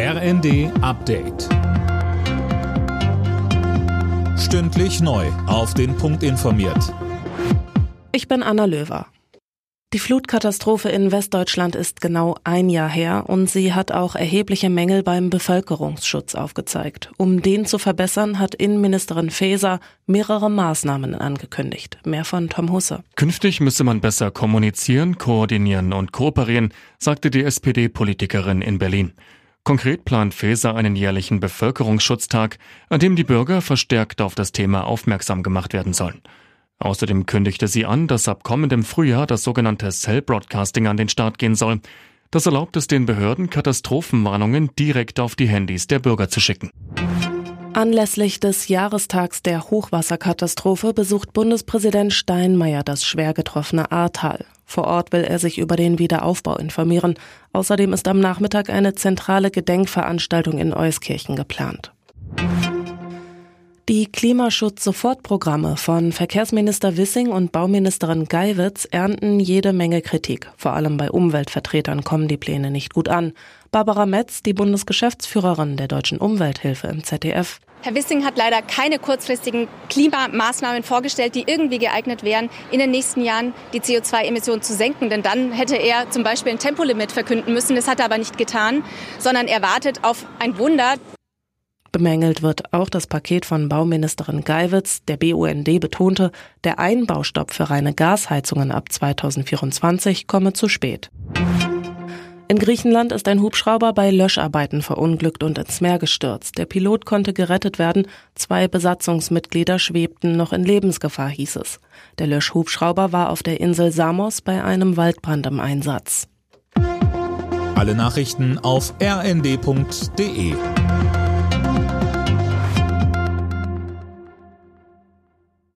RND Update. Stündlich neu. Auf den Punkt informiert. Ich bin Anna Löwer. Die Flutkatastrophe in Westdeutschland ist genau ein Jahr her und sie hat auch erhebliche Mängel beim Bevölkerungsschutz aufgezeigt. Um den zu verbessern, hat Innenministerin Faeser mehrere Maßnahmen angekündigt. Mehr von Tom Husse. Künftig müsse man besser kommunizieren, koordinieren und kooperieren, sagte die SPD-Politikerin in Berlin. Konkret plant Faeser einen jährlichen Bevölkerungsschutztag, an dem die Bürger verstärkt auf das Thema aufmerksam gemacht werden sollen. Außerdem kündigte sie an, dass ab kommendem Frühjahr das sogenannte Cell Broadcasting an den Start gehen soll. Das erlaubt es den Behörden, Katastrophenwarnungen direkt auf die Handys der Bürger zu schicken. Anlässlich des Jahrestags der Hochwasserkatastrophe besucht Bundespräsident Steinmeier das schwer getroffene Ahrtal. Vor Ort will er sich über den Wiederaufbau informieren. Außerdem ist am Nachmittag eine zentrale Gedenkveranstaltung in Euskirchen geplant. Die Klimaschutz-Sofortprogramme von Verkehrsminister Wissing und Bauministerin Geiwitz ernten jede Menge Kritik. Vor allem bei Umweltvertretern kommen die Pläne nicht gut an. Barbara Metz, die Bundesgeschäftsführerin der Deutschen Umwelthilfe im ZDF. Herr Wissing hat leider keine kurzfristigen Klimamaßnahmen vorgestellt, die irgendwie geeignet wären, in den nächsten Jahren die CO2-Emissionen zu senken. Denn dann hätte er zum Beispiel ein Tempolimit verkünden müssen. Das hat er aber nicht getan, sondern er wartet auf ein Wunder. Bemängelt wird auch das Paket von Bauministerin Geiwitz. Der BUND betonte, der Einbaustopp für reine Gasheizungen ab 2024 komme zu spät. In Griechenland ist ein Hubschrauber bei Löscharbeiten verunglückt und ins Meer gestürzt. Der Pilot konnte gerettet werden. Zwei Besatzungsmitglieder schwebten noch in Lebensgefahr, hieß es. Der Löschhubschrauber war auf der Insel Samos bei einem Waldbrand im Einsatz. Alle Nachrichten auf rnd.de